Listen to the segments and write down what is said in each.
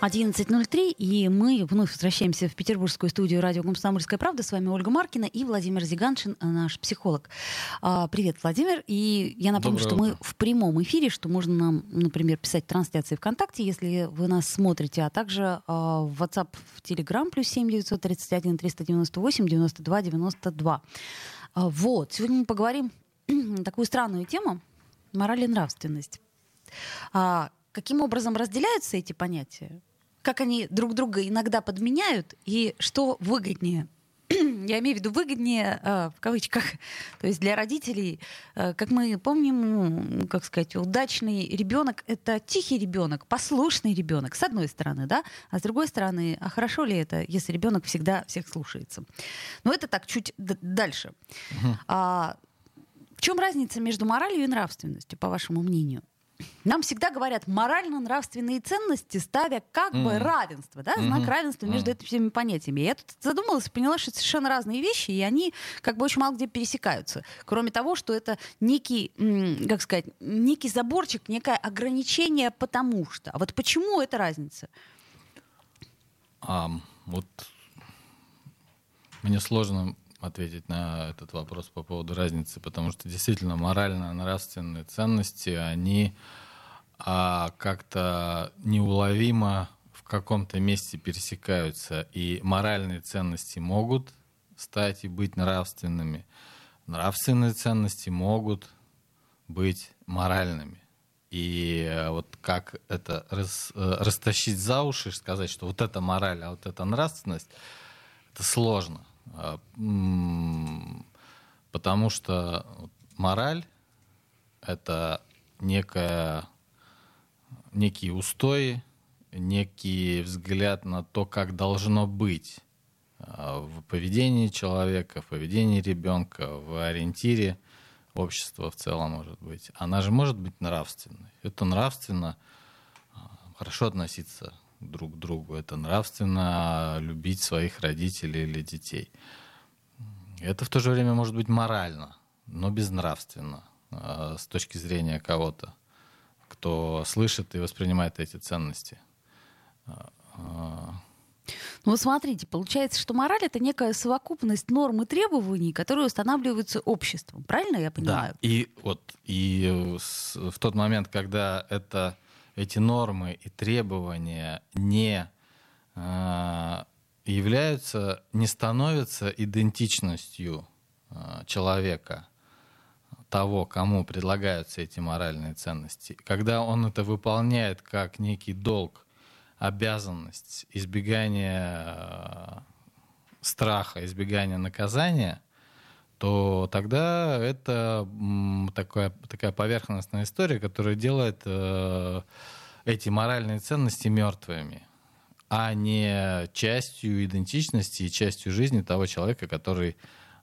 11.03, и мы вновь возвращаемся в петербургскую студию радио «Комсомольская правда». С вами Ольга Маркина и Владимир Зиганшин, наш психолог. А, привет, Владимир. И я напомню, Доброе что утро. мы в прямом эфире, что можно нам, например, писать трансляции ВКонтакте, если вы нас смотрите, а также а, в WhatsApp, в Telegram, плюс 7 931 398 92 92. Вот. Сегодня мы поговорим такую странную тему — мораль и нравственность. А, каким образом разделяются эти понятия? Как они друг друга иногда подменяют и что выгоднее. Я имею в виду выгоднее э, в кавычках. То есть для родителей, э, как мы помним, как сказать, удачный ребенок это тихий ребенок, послушный ребенок, с одной стороны, да, а с другой стороны, а хорошо ли это, если ребенок всегда всех слушается? Но это так чуть дальше. Угу. А, в чем разница между моралью и нравственностью, по вашему мнению? Нам всегда говорят морально-нравственные ценности, ставя как mm. бы равенство, да, знак mm-hmm. равенства между mm. этими всеми понятиями. Я тут задумалась и поняла, что это совершенно разные вещи, и они как бы очень мало где пересекаются. Кроме того, что это некий, как сказать, некий заборчик, некое ограничение потому что. А вот почему эта разница? А, вот мне сложно ответить на этот вопрос по поводу разницы, потому что действительно морально-нравственные ценности, они а, как-то неуловимо в каком-то месте пересекаются, и моральные ценности могут стать и быть нравственными, нравственные ценности могут быть моральными. И э, вот как это рас, э, растащить за уши, сказать, что вот это мораль, а вот это нравственность, это сложно. А, потому что мораль — это некая, некие устои, некий взгляд на то, как должно быть а, в поведении человека, в поведении ребенка, в ориентире общества в целом, может быть. Она же может быть нравственной. Это нравственно а, хорошо относиться друг другу. Это нравственно любить своих родителей или детей. Это в то же время может быть морально, но безнравственно а, с точки зрения кого-то, кто слышит и воспринимает эти ценности. А, а. Ну вот смотрите, получается, что мораль это некая совокупность норм и требований, которые устанавливаются обществом. Правильно я понимаю? Да. И вот и в тот момент, когда это эти нормы и требования не э, являются, не становятся идентичностью э, человека, того, кому предлагаются эти моральные ценности. Когда он это выполняет как некий долг, обязанность, избегание э, страха, избегание наказания, то тогда это такая, такая поверхностная история, которая делает э, эти моральные ценности мертвыми, а не частью идентичности и частью жизни того человека, который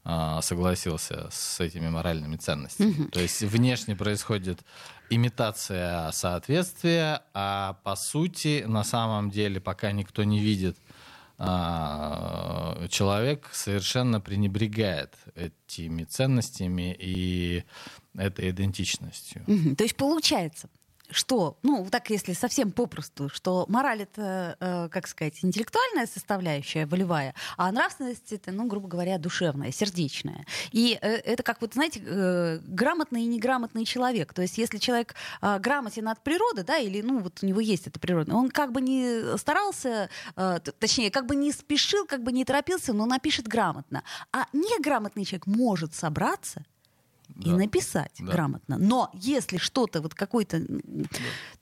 э, согласился с этими моральными ценностями. Mm-hmm. То есть внешне происходит имитация соответствия, а по сути, на самом деле, пока никто не видит а, человек совершенно пренебрегает этими ценностями и этой идентичностью. То есть получается, что, ну, так если совсем попросту, что мораль это, э, как сказать, интеллектуальная составляющая, волевая, а нравственность это, ну, грубо говоря, душевная, сердечная. И э, это как вот, знаете, э, грамотный и неграмотный человек. То есть если человек э, грамотен от природы, да, или, ну, вот у него есть эта природа, он как бы не старался, точнее, как бы не спешил, как бы не торопился, но напишет грамотно. А неграмотный человек может собраться и написать да. грамотно. Но если что-то вот какой-то, да.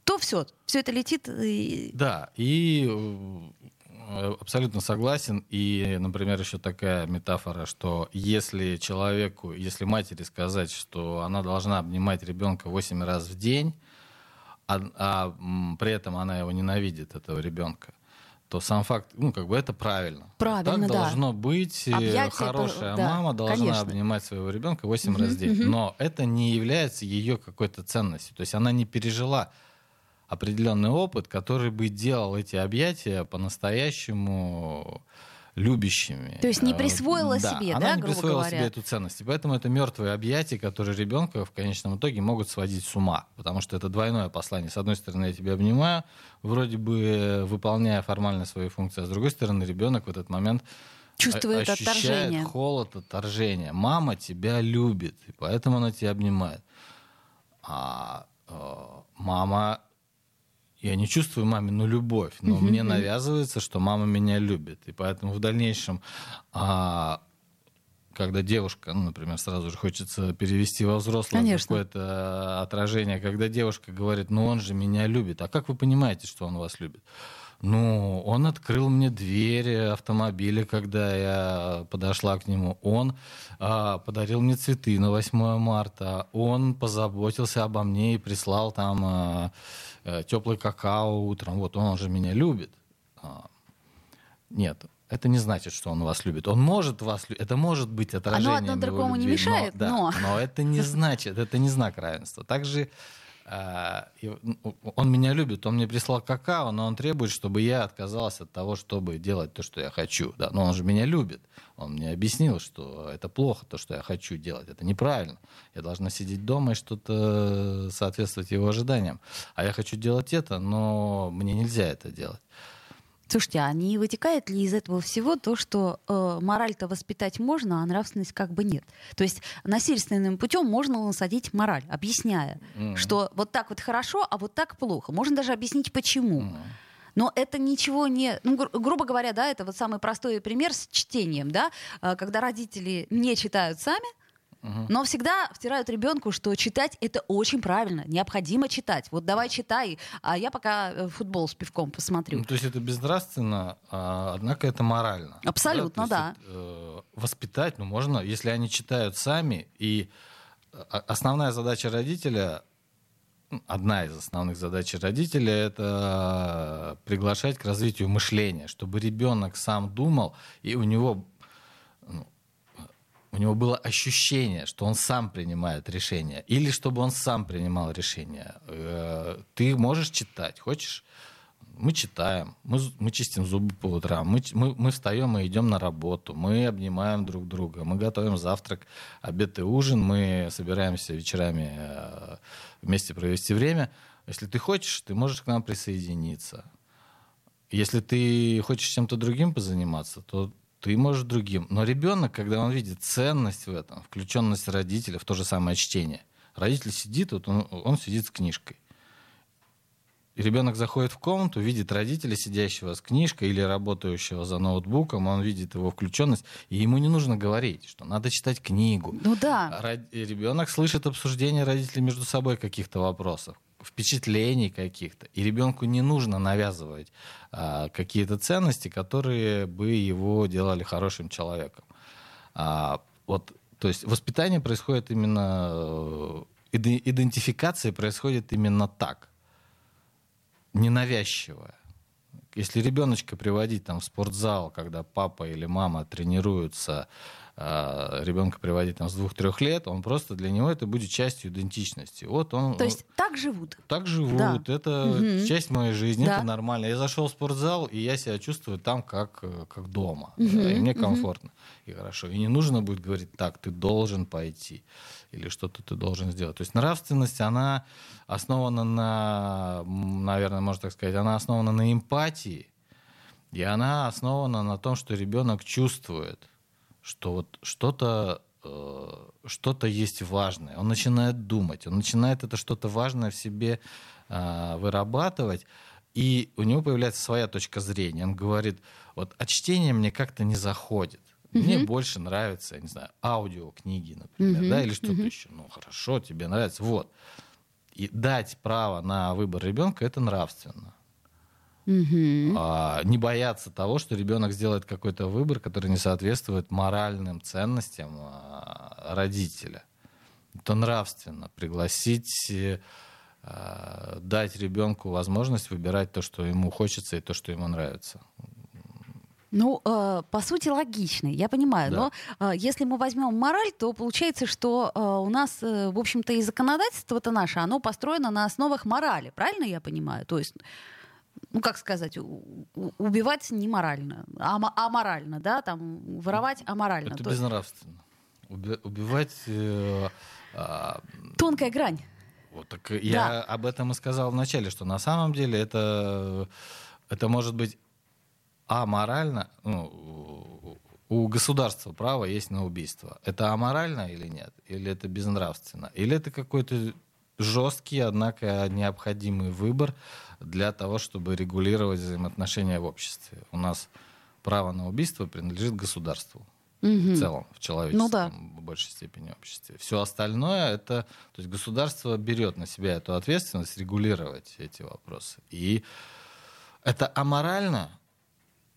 то все, все это летит. И... Да, и э, абсолютно согласен. И, например, еще такая метафора, что если человеку, если матери сказать, что она должна обнимать ребенка 8 раз в день, а, а при этом она его ненавидит, этого ребенка, то сам факт, ну, как бы это правильно. Правильно, так да. должно быть. Объятие Хорошая да, мама должна конечно. обнимать своего ребенка 8 раз в день. Но это не является ее какой-то ценностью. То есть она не пережила определенный опыт, который бы делал эти объятия по-настоящему любящими. То есть не Э, присвоила себе, она да, не грубо присвоила говоря? себе эту ценность. И поэтому это мертвые объятия, которые ребенка в конечном итоге могут сводить с ума. Потому что это двойное послание. С одной стороны, я тебя обнимаю, вроде бы выполняя формально свои функции, а с другой стороны, ребенок в этот момент Чувствует о- ощущает отторжение. холод, отторжение. Мама тебя любит, и поэтому она тебя обнимает. А э, мама я не чувствую мамину любовь, но мне навязывается, что мама меня любит. И поэтому в дальнейшем, а, когда девушка, ну, например, сразу же хочется перевести во взрослое какое-то отражение, когда девушка говорит, ну он же меня любит. А как вы понимаете, что он вас любит? Ну, он открыл мне дверь автомобиля, когда я подошла к нему. Он а, подарил мне цветы на 8 марта. Он позаботился обо мне и прислал там а, э, теплый какао утром. Вот он же меня любит. А, нет, это не значит, что он вас любит. Он может вас любить. Это может быть отражением одно его другому не любви, мешает, да, но- но это не значит, это не знак равенства. Также а, он меня любит, он мне прислал какао, но он требует, чтобы я отказалась от того, чтобы делать то, что я хочу. Да? Но он же меня любит. Он мне объяснил, что это плохо, то, что я хочу делать. Это неправильно. Я должна сидеть дома и что-то соответствовать его ожиданиям. А я хочу делать это, но мне нельзя это делать. Слушайте, а не вытекает ли из этого всего то, что э, мораль-то воспитать можно, а нравственность как бы нет? То есть насильственным путем можно насадить мораль, объясняя, Мгм. что вот так вот хорошо, а вот так плохо. Можно даже объяснить, почему. Мгм. Но это ничего не... Ну, гру- грубо говоря, да, это вот самый простой пример с чтением, да, э, когда родители не читают сами, Но всегда втирают ребенку, что читать это очень правильно, необходимо читать. Вот давай читай, а я пока э, футбол с пивком посмотрю. Ну, то есть это безнравственно, а, однако это морально. Абсолютно, есть да. это, э, воспитать, ну, можно, если они читают сами, и а, основная задача родителя, ну, одна из основных задач родителя, это приглашать к развитию мышления, чтобы ребенок сам думал, и у него у него было ощущение, что он сам принимает решение, или чтобы он сам принимал решение. Э, Ты можешь читать, хочешь? Мы читаем, мы, мы чистим зубы по утрам, мы, мы, мы встаем и идем на работу, мы обнимаем друг друга, мы готовим завтрак, обед и ужин, мы собираемся вечерами э, вместе провести время. Если ты хочешь, ты можешь к нам присоединиться. Если ты хочешь чем-то другим позаниматься, то ты можешь другим. Но ребенок, когда он видит ценность в этом, включенность родителя в то же самое чтение, родитель сидит, вот он, он сидит с книжкой. И ребенок заходит в комнату, видит родителя, сидящего с книжкой или работающего за ноутбуком, он видит его включенность, и ему не нужно говорить, что надо читать книгу. Ну да. Ребенок слышит обсуждение родителей между собой каких-то вопросов, впечатлений каких-то. И ребенку не нужно навязывать а, какие-то ценности, которые бы его делали хорошим человеком. А, вот, то есть воспитание происходит именно, э, иде- идентификация происходит именно так, ненавязчивая. Если ребеночка приводить там, в спортзал, когда папа или мама тренируются, а, ребенка приводить там, с двух-трех лет, он просто для него это будет частью идентичности. Вот он, То есть так живут. так живут, Да. это Мгм. часть моей жизни, Да. это нормально. Я зашел в спортзал, и я себя чувствую там как, э, как дома. Мгм, да, и мне комфортно и хорошо. И не нужно будет говорить, так, ты должен пойти, или что-то ты должен сделать. То есть нравственность, она основана на, наверное, можно так сказать, она основана на эмпатии, и она основана на том, что ребенок чувствует, что вот что-то э, что-то есть важное. Он начинает думать, он начинает это что-то важное в себе э, вырабатывать, и у него появляется своя точка зрения. Он говорит, вот, а чтение мне как-то не заходит. Мне больше нравятся, я не знаю, аудиокниги, например, Мгм, да, или что-то мгм. еще. Ну, хорошо, тебе нравится. Вот. И дать право на выбор ребенка это нравственно. Мгм. А, не бояться того, что ребенок сделает какой-то выбор, который не соответствует моральным ценностям а, родителя. Это нравственно. Пригласить э, э, дать ребенку возможность выбирать то, что ему хочется и то, что ему нравится. Ну, э, по сути, логично, я понимаю. Да. Но э, если мы возьмем мораль, то получается, что э, у нас, э, в общем-то, и законодательство-то наше, оно построено на основах морали, правильно я понимаю? То есть ну, как сказать, убивать не морально, а, а морально, да, там, воровать аморально. Это безнравственно. Уби- убивать... Э, э, Тонкая грань. Вот, так да. я об этом и сказал вначале, что на самом деле это, это может быть аморально, ну, у государства право есть на убийство. Это аморально или нет? Или это безнравственно? Или это какой-то жесткий, однако необходимый выбор для того, чтобы регулировать взаимоотношения в обществе. У нас право на убийство принадлежит государству угу. в целом, в человечестве, ну, да. в большей степени обществе. Все остальное это, то есть государство берет на себя эту ответственность регулировать эти вопросы. И это аморально,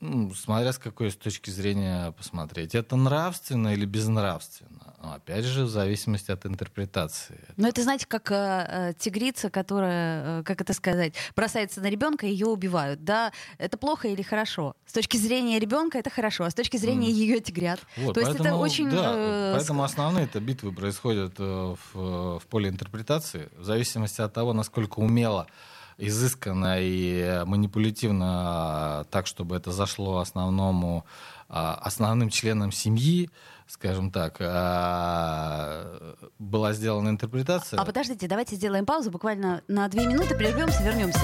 ну, смотря с какой с точки зрения посмотреть. Это нравственно или безнравственно? Ну, опять же, в зависимости от интерпретации. Ну, это, знаете, как э, э, тигрица, которая, э, как это сказать, бросается на ребенка, и ее убивают. Да, это плохо или хорошо? С точки зрения ребенка это хорошо, а с точки зрения mm. ее тигрят. Вот, То поэтому, есть это очень... Да, э, поэтому основные это битвы происходят э, в, в поле интерпретации, в зависимости от того, насколько умело изысканно и манипулятивно так, чтобы это зашло основному, основным членам семьи, скажем так, а, была сделана интерпретация. А подождите, давайте сделаем паузу буквально на две минуты, прервемся, вернемся.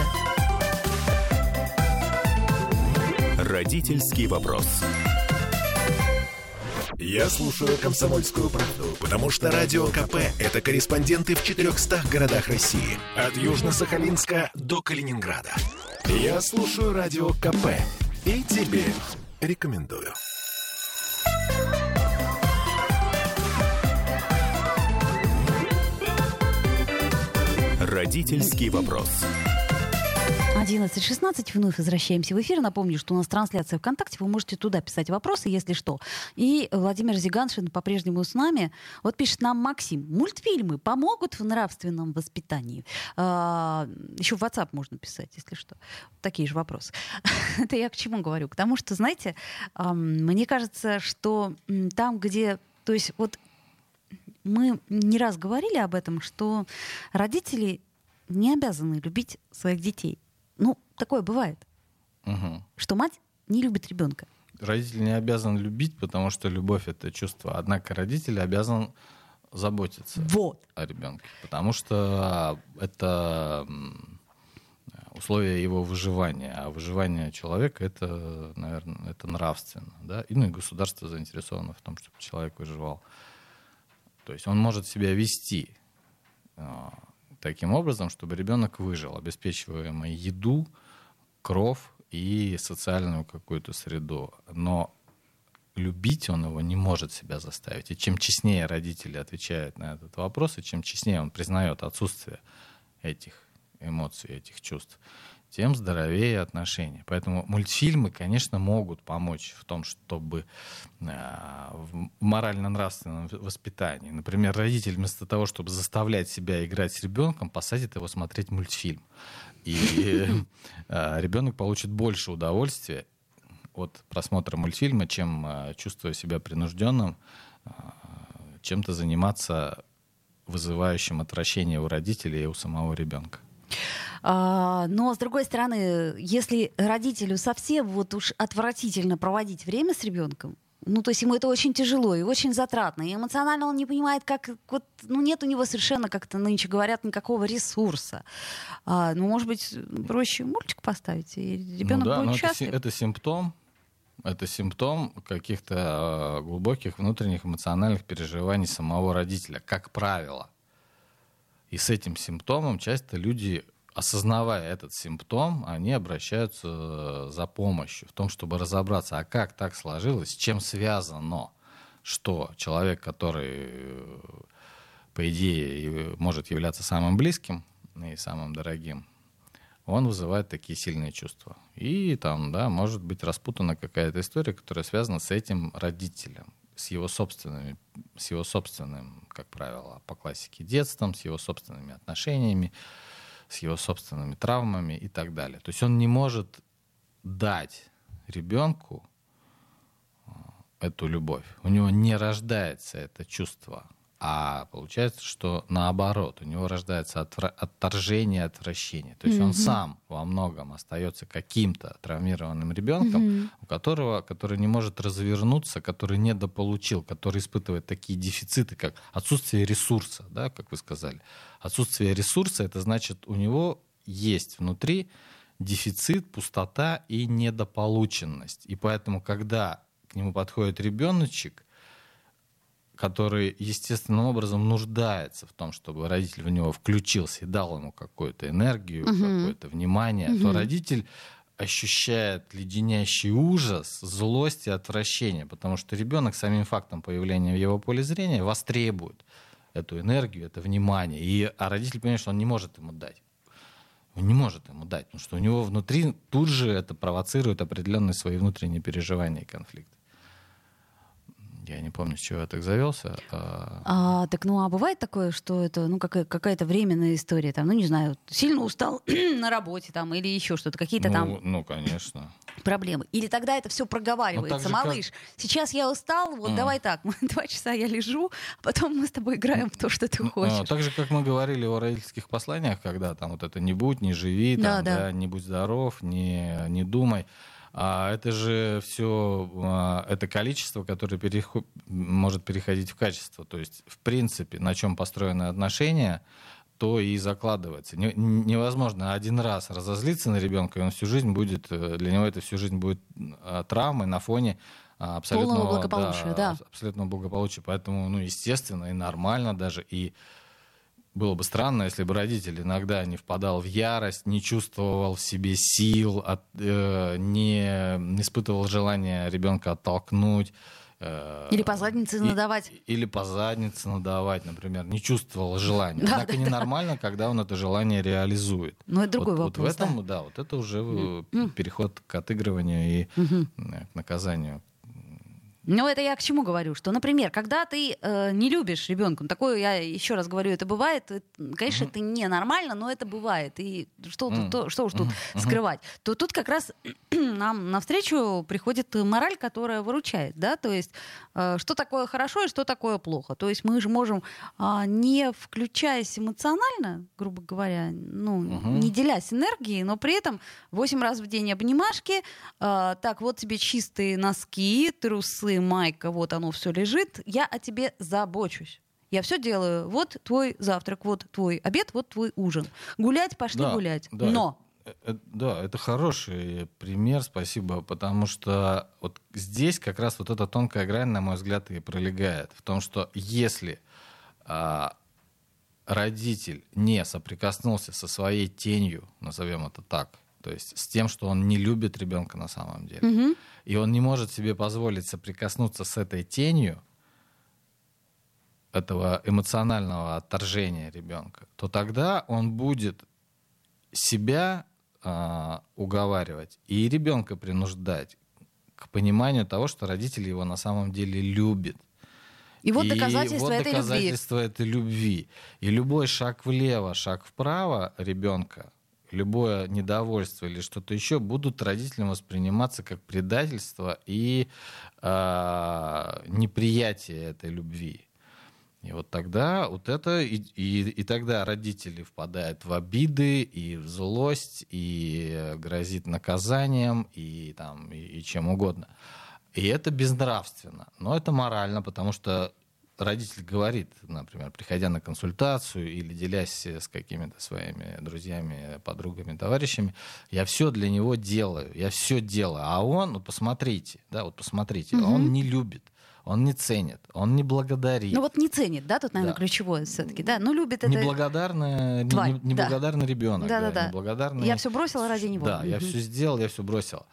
Родительский вопрос. Я слушаю «Комсомольскую правду», потому что «Радио КП» — это корреспонденты в 400 городах России. От Южно-Сахалинска до Калининграда. Я слушаю «Радио КП» и тебе рекомендую. Родительский вопрос. 11.16, вновь возвращаемся в эфир. Напомню, что у нас трансляция ВКонтакте, вы можете туда писать вопросы, если что. И Владимир Зиганшин по-прежнему с нами. Вот пишет нам Максим, мультфильмы помогут в нравственном воспитании? А, еще в WhatsApp можно писать, если что. Такие же вопросы. Это я к чему говорю? К тому, что, знаете, мне кажется, что там, где... То есть вот мы не раз говорили об этом, что родители не обязаны любить своих детей. Ну, такое бывает. Угу. Что мать не любит ребенка. Родитель не обязан любить, потому что любовь это чувство. Однако родитель обязан заботиться вот. о ребенке. Потому что это условия его выживания. А выживание человека это, наверное, это нравственно. Да? И, ну, и государство заинтересовано в том, чтобы человек выживал. То есть он может себя вести а, таким образом, чтобы ребенок выжил, обеспечивая еду, кров и социальную какую-то среду. Но любить он его не может себя заставить. И чем честнее родители отвечают на этот вопрос, и чем честнее он признает отсутствие этих эмоций, этих чувств, тем здоровее отношения. Поэтому мультфильмы, конечно, могут помочь в том, чтобы э, в морально-нравственном воспитании. Например, родитель вместо того, чтобы заставлять себя играть с ребенком, посадит его смотреть мультфильм. И э, ребенок получит больше удовольствия от просмотра мультфильма, чем э, чувствуя себя принужденным, чем-то заниматься вызывающим отвращение у родителей и у самого ребенка. А, но, с другой стороны, если родителю совсем вот уж отвратительно проводить время с ребенком, ну, то есть ему это очень тяжело и очень затратно. И эмоционально он не понимает, как... Вот, ну, нет у него совершенно, как-то нынче говорят, никакого ресурса. А, ну, может быть, проще мультик поставить, и ребенок ну, да, будет счастлив. Это, это симптом, это симптом каких-то э, глубоких внутренних эмоциональных переживаний самого родителя, как правило. И с этим симптомом часто люди осознавая этот симптом, они обращаются э, за помощью в том, чтобы разобраться, а как так сложилось, с чем связано, что человек, который, э, по идее, может являться самым близким и самым дорогим, он вызывает такие сильные чувства. И там, да, может быть распутана какая-то история, которая связана с этим родителем, с его собственными, с его собственным, как правило, по классике детством, с его собственными отношениями, с его собственными травмами и так далее. То есть он не может дать ребенку эту любовь. У него не рождается это чувство а получается, что наоборот, у него рождается отвра- отторжение, отвращение. То есть mm-hmm. он сам во многом остается каким-то травмированным ребенком, mm-hmm. у которого, который не может развернуться, который недополучил, который испытывает такие дефициты, как отсутствие ресурса, да, как вы сказали. Отсутствие ресурса это значит, у него есть внутри дефицит, пустота и недополученность. И поэтому, когда к нему подходит ребеночек, который естественным образом нуждается в том, чтобы родитель в него включился и дал ему какую-то энергию, угу. какое-то внимание, угу. то родитель ощущает леденящий ужас, злость и отвращение, потому что ребенок самим фактом появления в его поле зрения востребует эту энергию, это внимание. И, а родитель понимает, что он не может ему дать. Он не может ему дать, потому что у него внутри тут же это провоцирует определенные свои внутренние переживания и конфликты. Я не помню, с чего я так завелся. А... А, так, ну, а бывает такое, что это, ну, какая- какая-то временная история, там, ну, не знаю, сильно устал на работе, там, или еще что-то, какие-то ну, там... Ну, конечно. Проблемы. Или тогда это все проговаривается. Ну, Малыш, как... сейчас я устал, вот mm. давай так, два часа я лежу, а потом мы с тобой играем в то, что ты ну, хочешь. Ну, так же, как мы говорили о родительских посланиях, когда там вот это «не будь, не живи», там, да, да. Да, «не будь здоров», «не, не думай». А это же все, а, это количество, которое переход, может переходить в качество. То есть, в принципе, на чем построены отношения, то и закладывается. невозможно один раз разозлиться на ребенка, и он всю жизнь будет, э, для него это всю жизнь будет а, травмой на фоне абсолютного благополучия, да, да. абсолютного благополучия. Поэтому, ну, естественно, и нормально даже, и было бы странно, если бы родитель иногда не впадал в ярость, не чувствовал в себе сил, от, э, не, не испытывал желания ребенка оттолкнуть. Э, или по заднице надавать. или по заднице надавать, например. Не чувствовал желания. Да, Однако да, ненормально, да. когда он это желание реализует. Ну, это другой вот, вопрос. Вот в этом, да, да вот это уже mm. переход к отыгрыванию и mm к наказанию ну, это я к чему говорю? Что, например, когда ты э, не любишь ребенка, такое я еще раз говорю, это бывает, это, конечно, mm-hmm. это ненормально, но это бывает. И что, mm-hmm. тут, что уж тут mm-hmm. скрывать? То тут как раз нам навстречу приходит мораль, которая выручает, да, то есть э, что такое хорошо и что такое плохо. То есть мы же можем, э, не включаясь эмоционально, грубо говоря, ну, mm-hmm. не делясь энергией, но при этом 8 раз в день обнимашки, э, так, вот тебе чистые носки, трусы, белые майка, вот оно все лежит, я о тебе забочусь. Я все делаю. Вот твой завтрак, вот твой обед, вот твой ужин. Гулять пошли да, гулять. Да, Но это, э, да, это хороший пример, спасибо, потому что вот здесь как раз вот эта тонкая грань, на мой взгляд, и пролегает в том, что если а, родитель не соприкоснулся со своей тенью, назовем это так, то есть с тем, что он не любит ребенка на самом деле, угу. и он не может себе позволить соприкоснуться с этой тенью этого эмоционального отторжения ребенка, то тогда он будет себя э, уговаривать и ребенка принуждать к пониманию того, что родители его на самом деле любят. И вот доказательство, и вот этой, доказательство любви. этой любви. И любой шаг влево, шаг вправо ребенка любое недовольство или что-то еще будут родителям восприниматься как предательство и э, неприятие этой любви. И вот тогда вот это и, и, и тогда родители впадают в обиды и в злость и грозит наказанием и там и, и чем угодно. И это безнравственно, но это морально, потому что родитель говорит, например, приходя на консультацию или делясь с какими-то своими друзьями, подругами, товарищами, я все для него делаю, я все делаю, а он, ну посмотрите, да, вот посмотрите, угу. он не любит. Он не ценит, он не благодарит. Ну вот не ценит, да, тут, наверное, да. ключевое все-таки, да, ну любит это... Неблагодарный, тварь, не, неблагодарный да. ребенок. Да, да, да. Неблагодарный... Я все бросила ради него. Да, угу. я все сделал, я все бросил.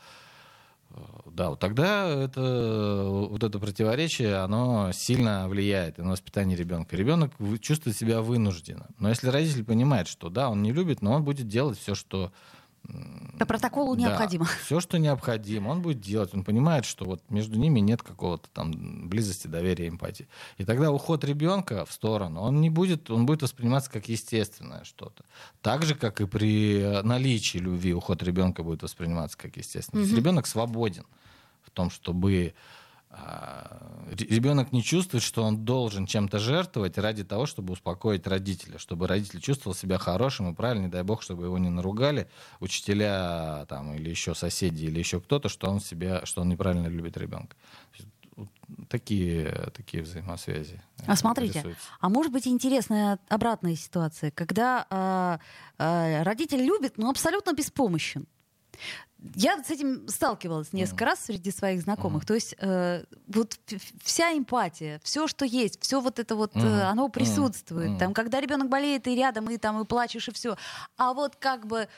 Да, вот тогда это, вот это противоречие, оно сильно влияет на воспитание ребенка. Ребенок чувствует себя вынужденно. Но если родитель понимает, что да, он не любит, но он будет делать все, что По протоколу да, необходимо. Все, что необходимо, он будет делать. Он понимает, что вот между ними нет какого-то там близости, доверия, эмпатии. И тогда уход ребенка в сторону, он не будет, он будет восприниматься как естественное что-то. Так же, как и при наличии любви, уход ребенка будет восприниматься как естественное. Угу. Ребенок свободен в том, чтобы ребенок не чувствует, что он должен чем-то жертвовать ради того, чтобы успокоить родителя, чтобы родитель чувствовал себя хорошим и правильным, не дай бог, чтобы его не наругали учителя там, или еще соседи, или еще кто-то, что он себя, что он неправильно любит ребенка. Такие, такие взаимосвязи. А смотрите, а может быть интересная обратная ситуация, когда э, э, родитель любит, но абсолютно беспомощен. Я с этим сталкивалась несколько mm. раз среди своих знакомых. Mm. То есть э, вот вся эмпатия, все, что есть, все вот это вот, mm. э, оно присутствует. Mm. Там, когда ребенок болеет и рядом, и там и плачешь и все. А вот как бы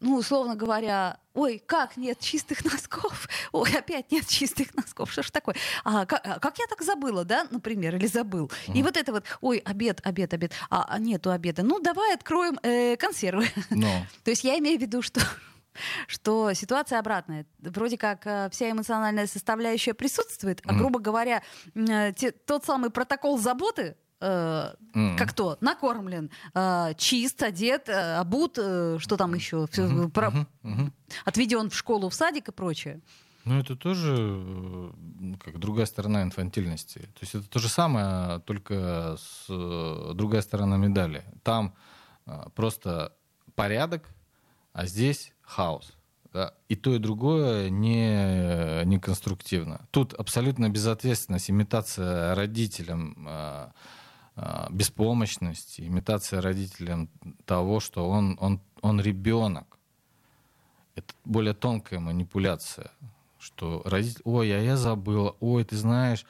ну, условно говоря, ой, как нет чистых носков? Ой, опять нет чистых носков. Что ж такое? А, как, а, как я так забыла, да, например, или забыл? Mm. И вот это вот, ой, обед, обед, обед. А, а нету обеда. Ну, давай откроем э, консервы. No. То есть я имею в виду, что что ситуация обратная. Вроде как э, вся эмоциональная составляющая присутствует, а, грубо говоря, э, те, тот самый протокол заботы, э, mm. как то, накормлен, э, чист, одет, э, обут, э, что там еще, все, mm-hmm. про... mm-hmm. отведен в школу, в садик и прочее. Ну, это тоже э, как другая сторона инфантильности. То есть это то же самое, только с другая сторона медали. Там просто порядок, а здесь хаос. Да? И то, и другое не, не конструктивно. Тут абсолютно безответственность, имитация родителям э, э, беспомощности, имитация родителям того, что он, он, он ребенок. Это более тонкая манипуляция, что родитель, ой, а я забыла, ой, ты знаешь,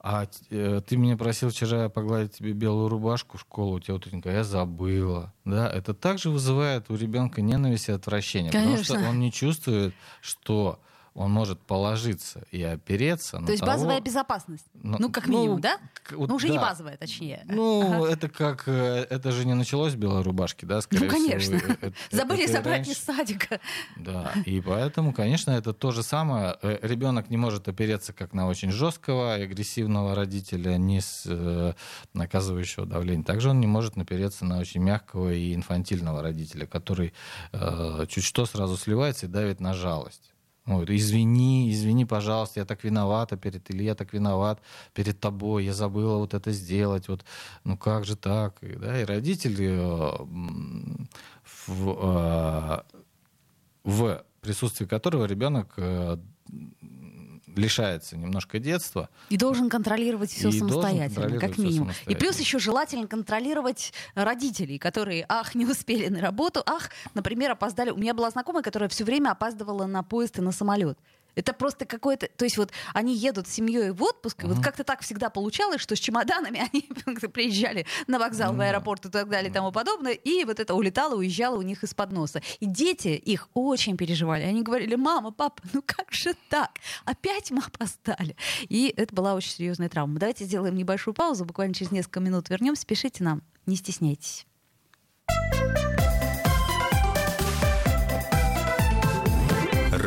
а э, ты меня просил вчера погладить тебе белую рубашку в школу, у тебя утренника, я забыла. Да, это также вызывает у ребенка ненависть и отвращение, Конечно. потому что он не чувствует, что он может положиться и опереться. То есть того, базовая безопасность. Но, ну, как минимум, ну, да? ну, уже да. не базовая, точнее. Ну, ага. это как... Э, это же не началось с белой рубашки, да, скорее Ну, конечно. Всего, это, Забыли это собрать раньше. из садика. Да, и поэтому, конечно, это то же самое. Э, Ребенок не может опереться как на очень жесткого агрессивного родителя, не с э, наказывающего давления. Также он не может напереться на очень мягкого и инфантильного родителя, который э, чуть что сразу сливается и давит на жалость. Вот, извини, извини, пожалуйста, я так виновата перед, или я так виноват перед тобой, я забыла вот это сделать, вот, ну как же так, да, и родители э, в, э, в присутствии которого ребенок э, лишается немножко детства. И должен контролировать все самостоятельно, как минимум. И плюс еще желательно контролировать родителей, которые, ах, не успели на работу, ах, например, опоздали. У меня была знакомая, которая все время опаздывала на поезд и на самолет. Это просто какое-то... То есть вот они едут с семьей в отпуск, mm-hmm. и вот как-то так всегда получалось, что с чемоданами они приезжали на вокзал, mm-hmm. в аэропорт и так далее и тому подобное, и вот это улетало, уезжало у них из-под носа. И дети их очень переживали. Они говорили, мама, папа, ну как же так? Опять мы опоздали. И это была очень серьезная травма. Давайте сделаем небольшую паузу, буквально через несколько минут вернемся. Пишите нам, не стесняйтесь.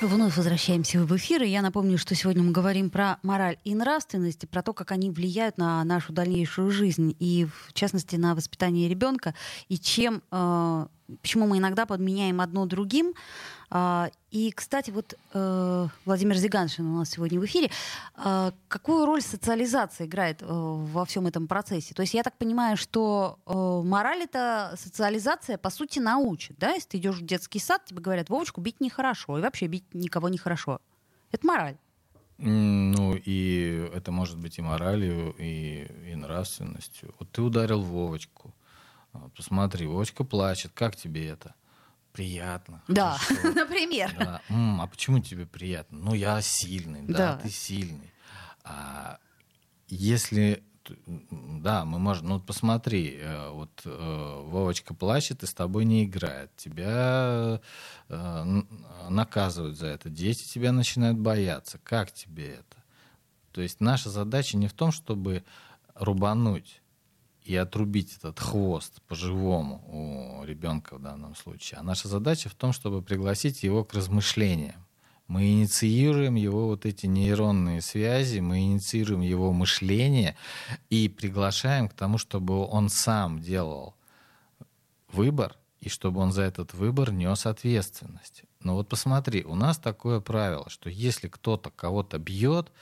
Вновь возвращаемся в эфир, и я напомню, что сегодня мы говорим про мораль и нравственность, про то, как они влияют на нашу дальнейшую жизнь, и в частности на воспитание ребенка, и чем, э, почему мы иногда подменяем одно другим, и, кстати, вот э, Владимир Зиганшин у нас сегодня в эфире. А, какую роль социализация играет э, во всем этом процессе? То есть я так понимаю, что э, мораль это социализация, по сути, научит. Да? Если ты идешь в детский сад, тебе говорят, Вовочку бить нехорошо, и вообще бить никого нехорошо. Это мораль. Ну, и это может быть и моралью, и, и нравственностью. Вот ты ударил Вовочку. Посмотри, Вовочка плачет. Как тебе это? Приятно. Да, например. Да. М, а почему тебе приятно? Ну, я сильный, да, да. ты сильный. А если да, мы можем, ну посмотри, э, вот э, Вовочка плачет и с тобой не играет, тебя э, наказывают за это, дети тебя начинают бояться, как тебе это? То есть наша задача не в том, чтобы рубануть и отрубить этот хвост по-живому у ребенка в данном случае, а наша задача в том, чтобы пригласить его к размышлениям мы инициируем его вот эти нейронные связи, мы инициируем его мышление и приглашаем к тому, чтобы он сам делал выбор и чтобы он за этот выбор нес ответственность. Но вот посмотри, у нас такое правило, что если кто-то кого-то бьет,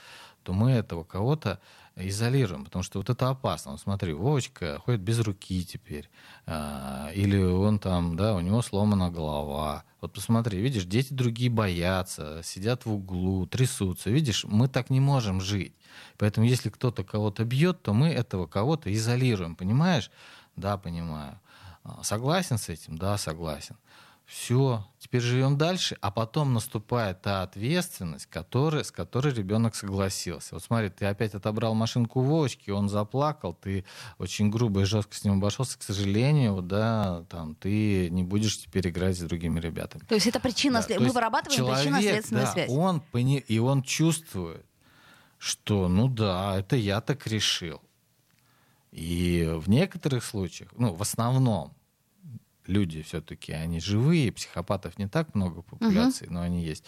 то мы этого кого-то изолируем, потому что вот это опасно. Вот смотри, Вовочка ходит без руки теперь, а, или он там, да, у него сломана голова. Вот посмотри, видишь, дети другие боятся, сидят в углу, трясутся. Видишь, мы так не можем жить. Поэтому если кто-то кого-то бьет, то мы этого кого-то изолируем, понимаешь? Да, понимаю. А, согласен с этим? Да, согласен все, теперь живем дальше, а потом наступает та ответственность, который, с которой ребенок согласился. Вот смотри, ты опять отобрал машинку Вовочки, он заплакал, ты очень грубо и жестко с ним обошелся, к сожалению, да, там, ты не будешь теперь играть с другими ребятами. То есть это причина, да, мы вырабатываем причинно-следственную да, связь. Он, и он чувствует, что, ну да, это я так решил. И в некоторых случаях, ну, в основном, люди все-таки, они живые, психопатов не так много в популяции, uh-huh. но они есть.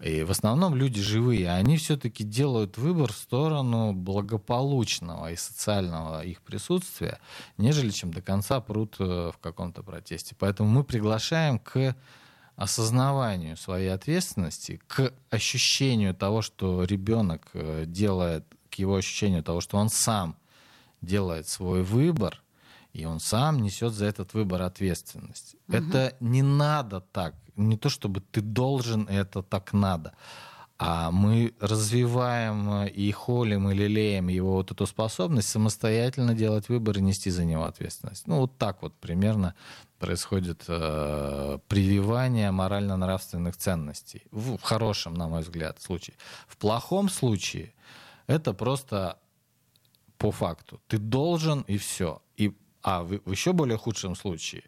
И в основном люди живые, они все-таки делают выбор в сторону благополучного и социального их присутствия, нежели чем до конца прут э, в каком-то протесте. Поэтому мы приглашаем к осознаванию своей ответственности, к ощущению того, что ребенок э, делает, к его ощущению того, что он сам делает свой выбор, и он сам несет за этот выбор ответственность. Угу. Это не надо так, не то чтобы ты должен, это так надо. А мы развиваем и холим, и лелеем его вот эту способность самостоятельно делать выбор и нести за него ответственность. Ну, вот так вот примерно происходит э, прививание морально-нравственных ценностей. В, в хорошем, на мой взгляд, случае. В плохом случае это просто по факту. Ты должен и все. А в, в еще более худшем случае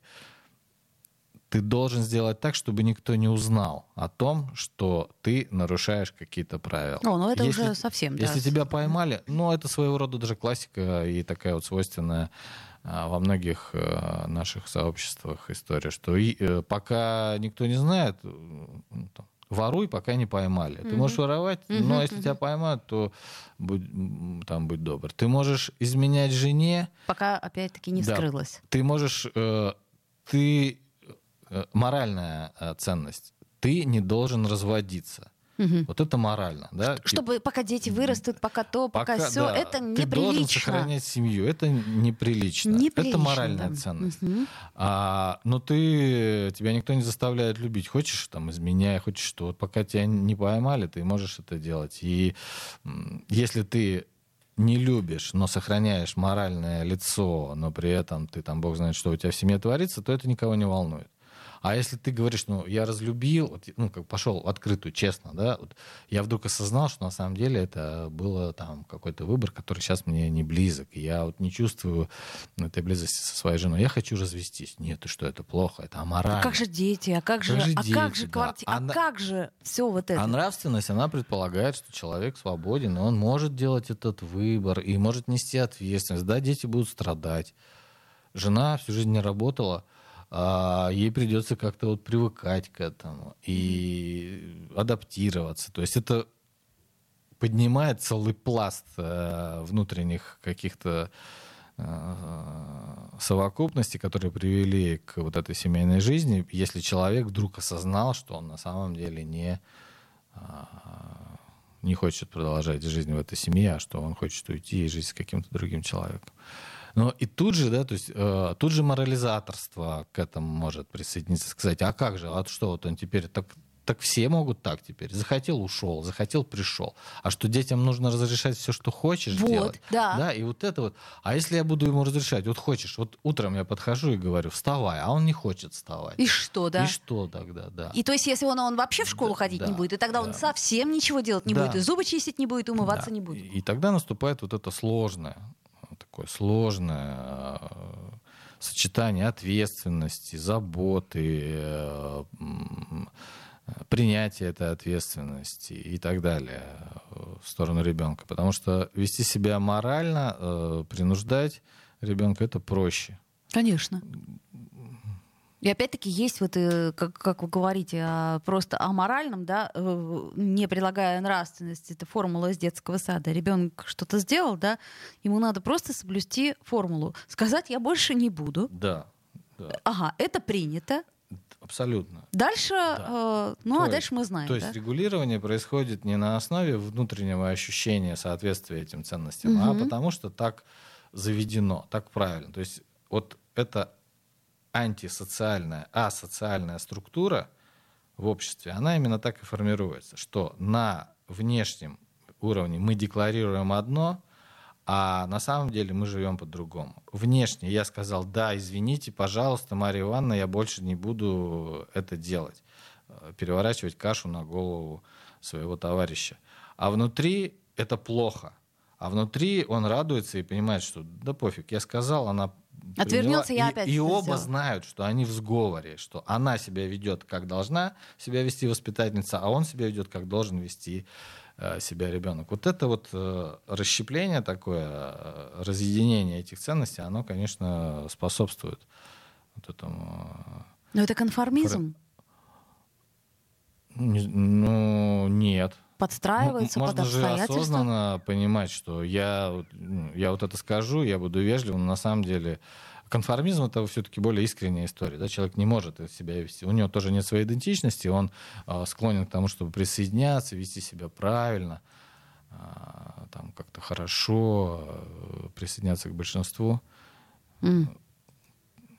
ты должен сделать так, чтобы никто не узнал о том, что ты нарушаешь какие-то правила. О, ну это если, уже совсем, Если да. тебя поймали, ну это своего рода даже классика и такая вот свойственная а, во многих а, наших сообществах история, что и, а, пока никто не знает, ну, там, воруй, пока не поймали. Ты можешь воровать, но если тебя поймают, то будь, там будь добр. Ты можешь изменять жене. Пока опять-таки не да. Ты можешь, э, ты э, моральная э, ценность. Ты не должен разводиться. Угу. Вот это морально, да? Чтобы типа, пока дети вырастут, пока то, пока, пока все, да, это неприлично. Ты должен сохранять семью, это неприлично. неприлично это моральная да. ценность. Угу. А, но ты, тебя никто не заставляет любить. Хочешь, там, изменяй, хочешь что. Пока тебя не поймали, ты можешь это делать. И если ты не любишь, но сохраняешь моральное лицо, но при этом ты там, бог знает, что у тебя в семье творится, то это никого не волнует. А если ты говоришь, ну, я разлюбил, вот, ну, как пошел открытую, честно, да, вот, я вдруг осознал, что на самом деле это было там какой-то выбор, который сейчас мне не близок. И я вот не чувствую этой близости со своей женой. Я хочу развестись. Нет, ты что, это плохо, это аморально. А как же дети? А как, как же, же а дети, как же квартира? Да. А, а как же все вот это? А нравственность, она предполагает, что человек свободен, и он может делать этот выбор и может нести ответственность. Да, дети будут страдать. Жена всю жизнь не работала, а ей придется как-то вот привыкать к этому и адаптироваться. То есть это поднимает целый пласт э, внутренних каких-то э, совокупностей, которые привели к вот этой семейной жизни, если человек вдруг осознал, что он на самом деле не, э, не хочет продолжать жизнь в этой семье, а что он хочет уйти и жить с каким-то другим человеком. Но и тут же, да, то есть э, тут же морализаторство к этому может присоединиться, сказать, а как же, а что вот он теперь так так все могут так теперь. Захотел, ушел, захотел, пришел. А что детям нужно разрешать все, что хочешь вот, делать. Да. да. И вот это вот. А если я буду ему разрешать, вот хочешь, вот утром я подхожу и говорю, вставай, а он не хочет вставать. И что, да? И что тогда, да. И то есть, если он, он вообще в школу да, ходить да, не будет, и тогда да. он совсем ничего делать не да. будет, и зубы чистить не будет, и умываться да. не будет. И, и тогда наступает вот это сложное такое сложное сочетание ответственности, заботы, принятия этой ответственности и так далее в сторону ребенка. Потому что вести себя морально, принуждать ребенка это проще. Конечно. И опять-таки есть вот, э, как, как вы говорите, а, просто о моральном, да, э, не прилагая нравственности, это формула из детского сада. Ребенок что-то сделал, да, ему надо просто соблюсти формулу. Сказать я больше не буду. Да. да. Ага, это принято. Абсолютно. Дальше, да. э, ну то а дальше мы знаем. То есть регулирование происходит не на основе внутреннего ощущения соответствия этим ценностям, угу. а потому что так заведено, так правильно. То есть вот это антисоциальная, асоциальная структура в обществе, она именно так и формируется, что на внешнем уровне мы декларируем одно, а на самом деле мы живем по-другому. Внешне я сказал, да, извините, пожалуйста, Мария Ивановна, я больше не буду это делать, э, переворачивать кашу на голову своего товарища. А внутри это плохо. А внутри он радуется и понимает, что да пофиг, я сказал, она Отвернется, я и, опять И оба сделал. знают, что они в сговоре, что она себя ведет, как должна себя вести воспитательница, а он себя ведет, как должен вести э, себя ребенок. Вот это вот э, расщепление такое, э, разъединение этих ценностей, оно, конечно, способствует вот этому. Э, Но это конформизм? Ну, нет подстраивается Можно под же осознанно понимать, что я, ну, я вот это скажу, я буду вежливым, но на самом деле конформизм это все-таки более искренняя история. Да? Человек не может себя вести. У него тоже нет своей идентичности, он э, склонен к тому, чтобы присоединяться, вести себя правильно, э, там как-то хорошо, э, присоединяться к большинству. Mm.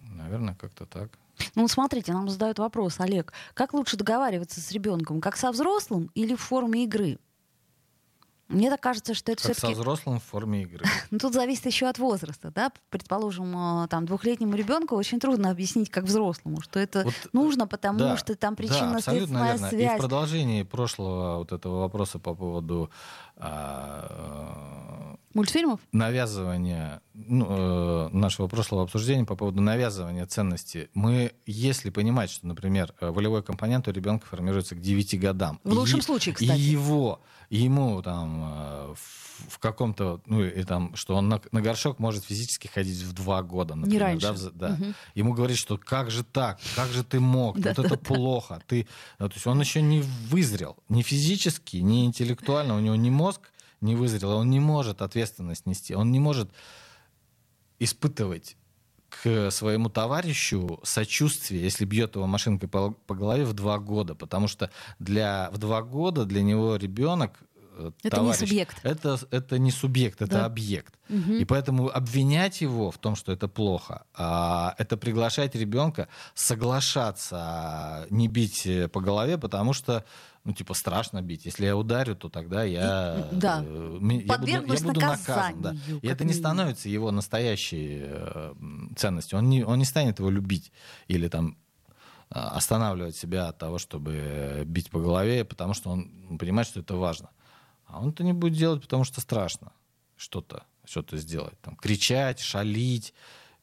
Наверное, как-то так. Ну, смотрите, нам задают вопрос, Олег, как лучше договариваться с ребенком, как со взрослым или в форме игры? Мне так кажется, что это все-таки... со взрослым в форме игры. ну, тут зависит еще от возраста, да. Предположим, э, там, двухлетнему ребенку очень трудно объяснить, как взрослому, что это вот, нужно, потому да, что там причинно-следственная да, связь. И в продолжении прошлого вот этого вопроса по поводу а, мультфильмов? Навязывания ну, э, нашего прошлого обсуждения по поводу навязывания ценностей. Мы, если понимать, что, например, э, волевой компонент у ребенка формируется к 9 годам. В лучшем и, случае, кстати. И его, ему там э, в каком-то, ну, и там, что он на, на горшок может физически ходить в два года, например. Не раньше. Да, да. Угу. Ему говорит, что как же так, как же ты мог, вот это плохо. Ты, то есть он еще не вызрел, ни физически, ни интеллектуально, у него не мозг не вызрел, он не может ответственность нести, он не может испытывать к своему товарищу сочувствие, если бьет его машинкой по, по голове в два года, потому что для, в два года для него ребенок Э, это товарищ, не субъект. Это, это не субъект, это да. объект. Угу. И поэтому обвинять его в том, что это плохо, а, это приглашать ребенка соглашаться а, не бить по голове, потому что ну, типа, страшно бить. Если я ударю, то тогда я, да. э, я, буду, я буду наказан. Да. И это не становится его настоящей э, ценностью. Он не, он не станет его любить или там останавливать себя от того, чтобы бить по голове, потому что он понимает, что это важно. А он это не будет делать, потому что страшно что-то что-то сделать. Там, кричать, шалить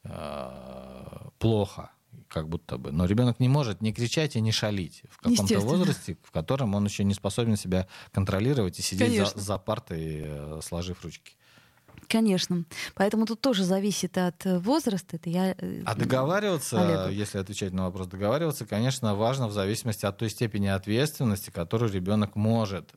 э, плохо, как будто бы. Но ребенок не может не кричать и не шалить в каком-то возрасте, в котором он еще не способен себя контролировать и сидеть за, за партой, э, сложив ручки. Конечно. Поэтому тут тоже зависит от э, возраста. Это я, э, а договариваться, Олегу. если отвечать на вопрос, договариваться, конечно, важно в зависимости от той степени ответственности, которую ребенок может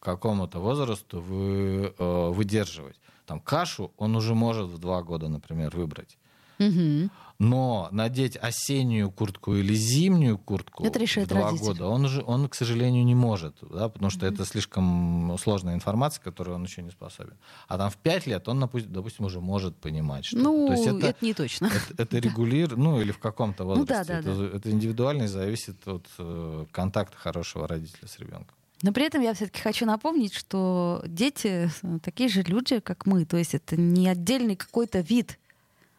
какому-то возрасту вы, э, выдерживать. Там кашу он уже может в два года, например, выбрать. Угу. Но надеть осеннюю куртку или зимнюю куртку это в два родитель. года он уже, он, к сожалению, не может, да, потому что угу. это слишком сложная информация, которую он еще не способен. А там в пять лет он, допустим, уже может понимать, что. Ну, То есть это, это не точно. Это, это регулирует, ну или в каком-то возрасте. Ну, да, да, это, да. это индивидуально и зависит от э, контакта хорошего родителя с ребенком. Но при этом я все-таки хочу напомнить, что дети такие же люди, как мы. То есть это не отдельный какой-то вид.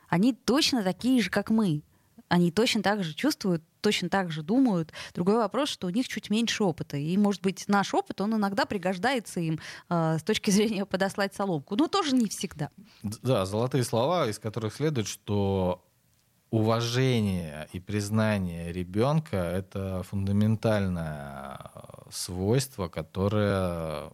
Они точно такие же, как мы. они точно так же чувствуют, точно так же думают. Другой вопрос, что у них чуть меньше опыта. И, может быть, наш опыт, он иногда пригождается им э, с точки зрения подослать соломку. Но тоже не всегда. Да, золотые слова, из которых следует, что уважение и признание ребенка — это фундаментальное свойство, которое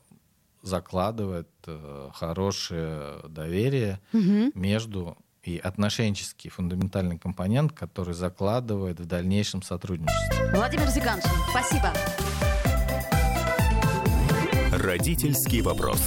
закладывает э, хорошее доверие угу. между и отношенческий фундаментальный компонент, который закладывает в дальнейшем сотрудничество. Владимир Зиганшин, спасибо. Родительский вопрос.